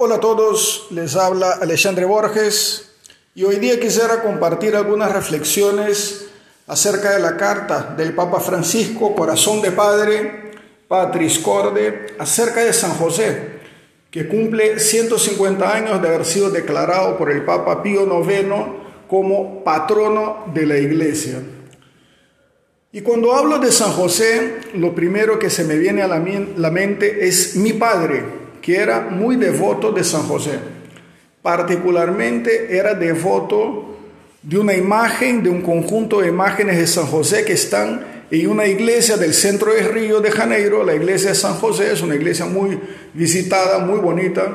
Hola a todos, les habla Alexandre Borges y hoy día quisiera compartir algunas reflexiones acerca de la carta del Papa Francisco, Corazón de Padre, Patris Corde, acerca de San José, que cumple 150 años de haber sido declarado por el Papa Pío IX como patrono de la Iglesia. Y cuando hablo de San José, lo primero que se me viene a la, mente es mi padre, que era muy devoto de San José. Particularmente era devoto de una imagen, de un conjunto de imágenes de San José que están en una iglesia del centro de Río de Janeiro, la iglesia de San José, es una iglesia muy visitada, muy bonita,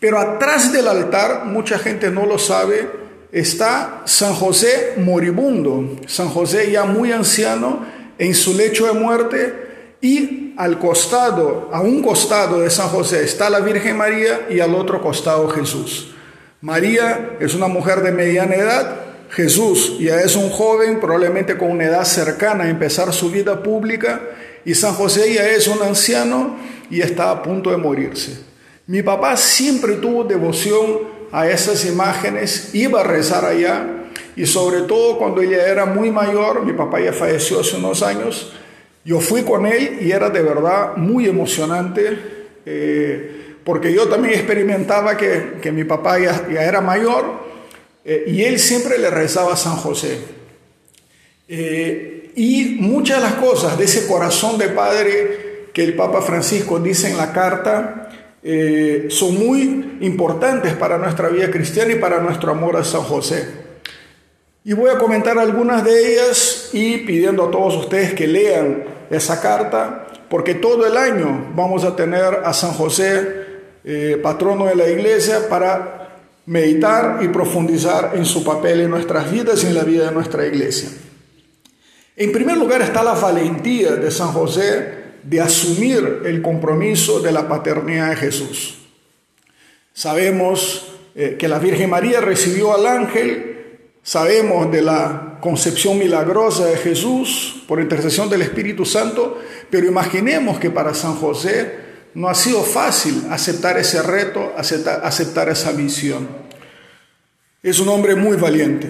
pero atrás del altar, mucha gente no lo sabe, está San José moribundo, San José ya muy anciano, en su lecho de muerte, y al costado, a un costado de San José está la Virgen María y al otro costado Jesús. María es una mujer de mediana edad, Jesús ya es un joven, probablemente con una edad cercana a empezar su vida pública, y San José ya es un anciano y está a punto de morirse. Mi papá siempre tuvo devoción a esas imágenes, iba a rezar allá, y sobre todo cuando ella era muy mayor, mi papá ya falleció hace unos años, yo fui con él y era de verdad muy emocionante, eh, porque yo también experimentaba que, mi papá ya, era mayor eh, y él siempre le rezaba a San José. Eh, y muchas de las cosas de ese corazón de padre que el Papa Francisco dice en la carta son muy importantes para nuestra vida cristiana y para nuestro amor a San José. Y voy a comentar algunas de ellas y pidiendo a todos ustedes que lean esa carta, porque todo el año vamos a tener a San José, eh, patrono de la iglesia, para meditar y profundizar en su papel en nuestras vidas y en la vida de nuestra iglesia. En primer lugar está la valentía de San José de asumir el compromiso de la paternidad de Jesús. Sabemos eh, que la Virgen María recibió al ángel Sabemos de la concepción milagrosa de Jesús por intercesión del Espíritu Santo, pero imaginemos que para San José no ha sido fácil aceptar ese reto, aceptar, esa misión. Es un hombre muy valiente.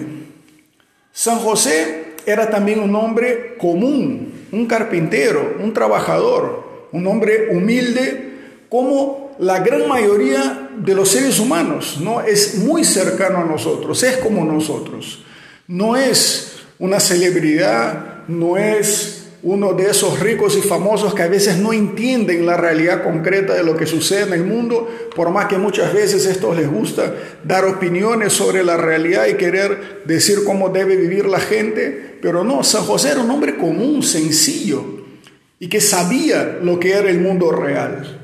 San José era también un hombre común, un carpintero, un trabajador, un hombre humilde, como la gran mayoría de los seres humanos, ¿no? Es muy cercano a nosotros, es como nosotros. No es una celebridad, no es uno de esos ricos y famosos que a veces no entienden la realidad concreta de lo que sucede en el mundo, por más que muchas veces esto les gusta dar opiniones sobre la realidad y querer decir cómo debe vivir la gente, pero no, San José era un hombre común, sencillo, y que sabía lo que era el mundo real.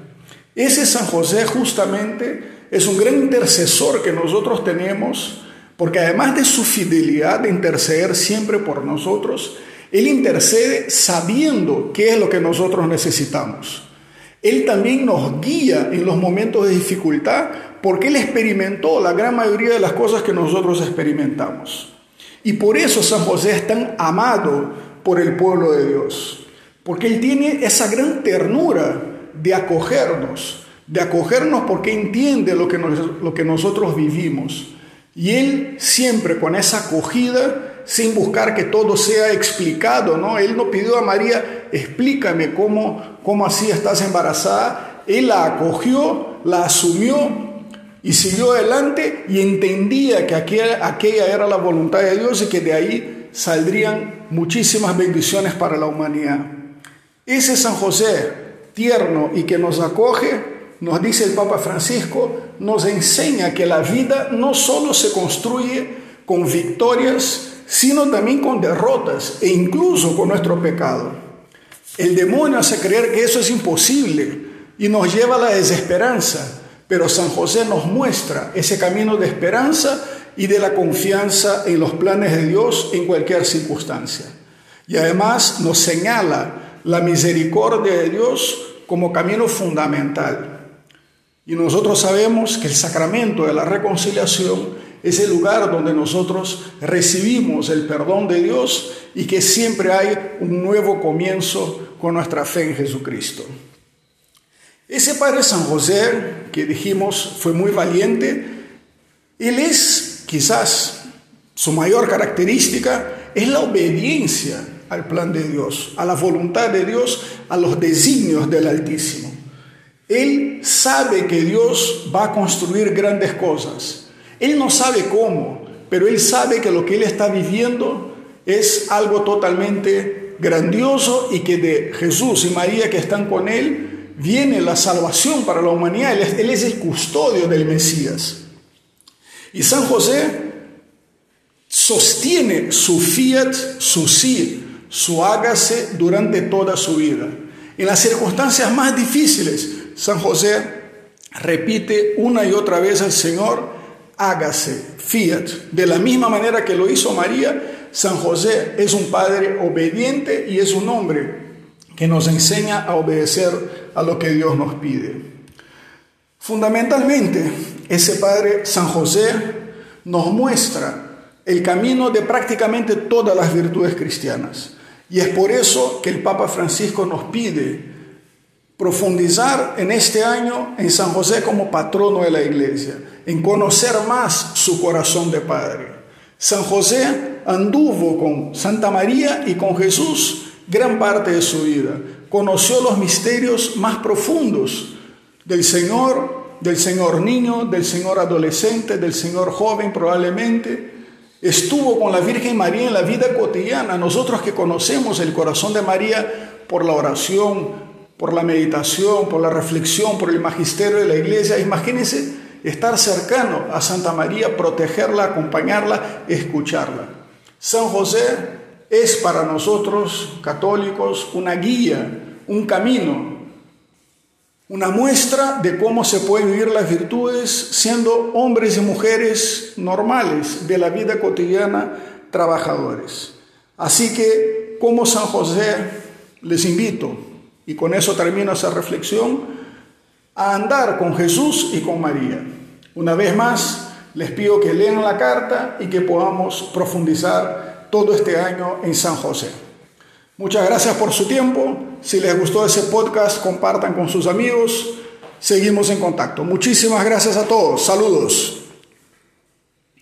Ese San José justamente es un gran intercesor que nosotros tenemos, porque además de su fidelidad de interceder siempre por nosotros, Él intercede sabiendo qué es lo que nosotros necesitamos. Él también nos guía en los momentos de dificultad porque Él experimentó la gran mayoría de las cosas que nosotros experimentamos. Y por eso San José es tan amado por el pueblo de Dios, porque Él tiene esa gran ternura de acogernos, de acogernos porque entiende lo que, lo que nosotros vivimos. Y Él siempre con esa acogida, sin buscar que todo sea explicado, ¿no? Él no pidió a María, explícame cómo, cómo así estás embarazada. Él la acogió, la asumió y siguió adelante y entendía que aquella, aquella era la voluntad de Dios y que de ahí saldrían muchísimas bendiciones para la humanidad. Ese San José tierno y que nos acoge, nos dice el Papa Francisco, nos enseña que la vida no solo se construye con victorias, sino también con derrotas e incluso con nuestro pecado. El demonio hace creer que eso es imposible y nos lleva a la desesperanza, pero San José nos muestra ese camino de esperanza y de la confianza en los planes de Dios en cualquier circunstancia. Y además nos señala la misericordia de Dios como camino fundamental. Y nosotros sabemos que el sacramento de la reconciliación es el lugar donde nosotros recibimos el perdón de Dios y que siempre hay un nuevo comienzo con nuestra fe en Jesucristo. Ese Padre San José que dijimos fue muy valiente, él es quizás su mayor característica, es la obediencia al plan de Dios, a la voluntad de Dios, a los designios del Altísimo. Él sabe que Dios va a construir grandes cosas. Él no sabe cómo, pero él sabe que lo que él está viviendo es algo totalmente grandioso y que de Jesús y María que están con él viene la salvación para la humanidad. Él es, el custodio del Mesías. Y San José sostiene su fiat, su sí, su hágase durante toda su vida. En las circunstancias más difíciles, San José repite una y otra vez al Señor, hágase, fiat. De la misma manera que lo hizo María, San José es un padre obediente y es un hombre que nos enseña a obedecer a lo que Dios nos pide. Fundamentalmente, ese padre San José nos muestra el camino de prácticamente todas las virtudes cristianas. Y es por eso que el Papa Francisco nos pide profundizar en este año en San José como patrono de la iglesia, en conocer más su corazón de Padre. San José anduvo con Santa María y con Jesús gran parte de su vida. Conoció los misterios más profundos del Señor, del Señor niño, del Señor adolescente, del Señor joven probablemente. Estuvo con la Virgen María en la vida cotidiana. Nosotros que conocemos el corazón de María por la oración, por la meditación, por la reflexión, por el magisterio de la iglesia. Imagínense estar cercano a Santa María, protegerla, acompañarla, escucharla. San José es para nosotros católicos una guía, un camino, una muestra de cómo se pueden vivir las virtudes siendo hombres y mujeres normales de la vida cotidiana, trabajadores. Así que, como San José, les invito y con eso termino esa reflexión, a andar con Jesús y con María. Una vez más, les pido que lean la carta y que podamos profundizar todo este año en San José. Muchas gracias por su tiempo. Si les gustó ese podcast, compartan con sus amigos. Seguimos en contacto. Muchísimas gracias a todos. Saludos.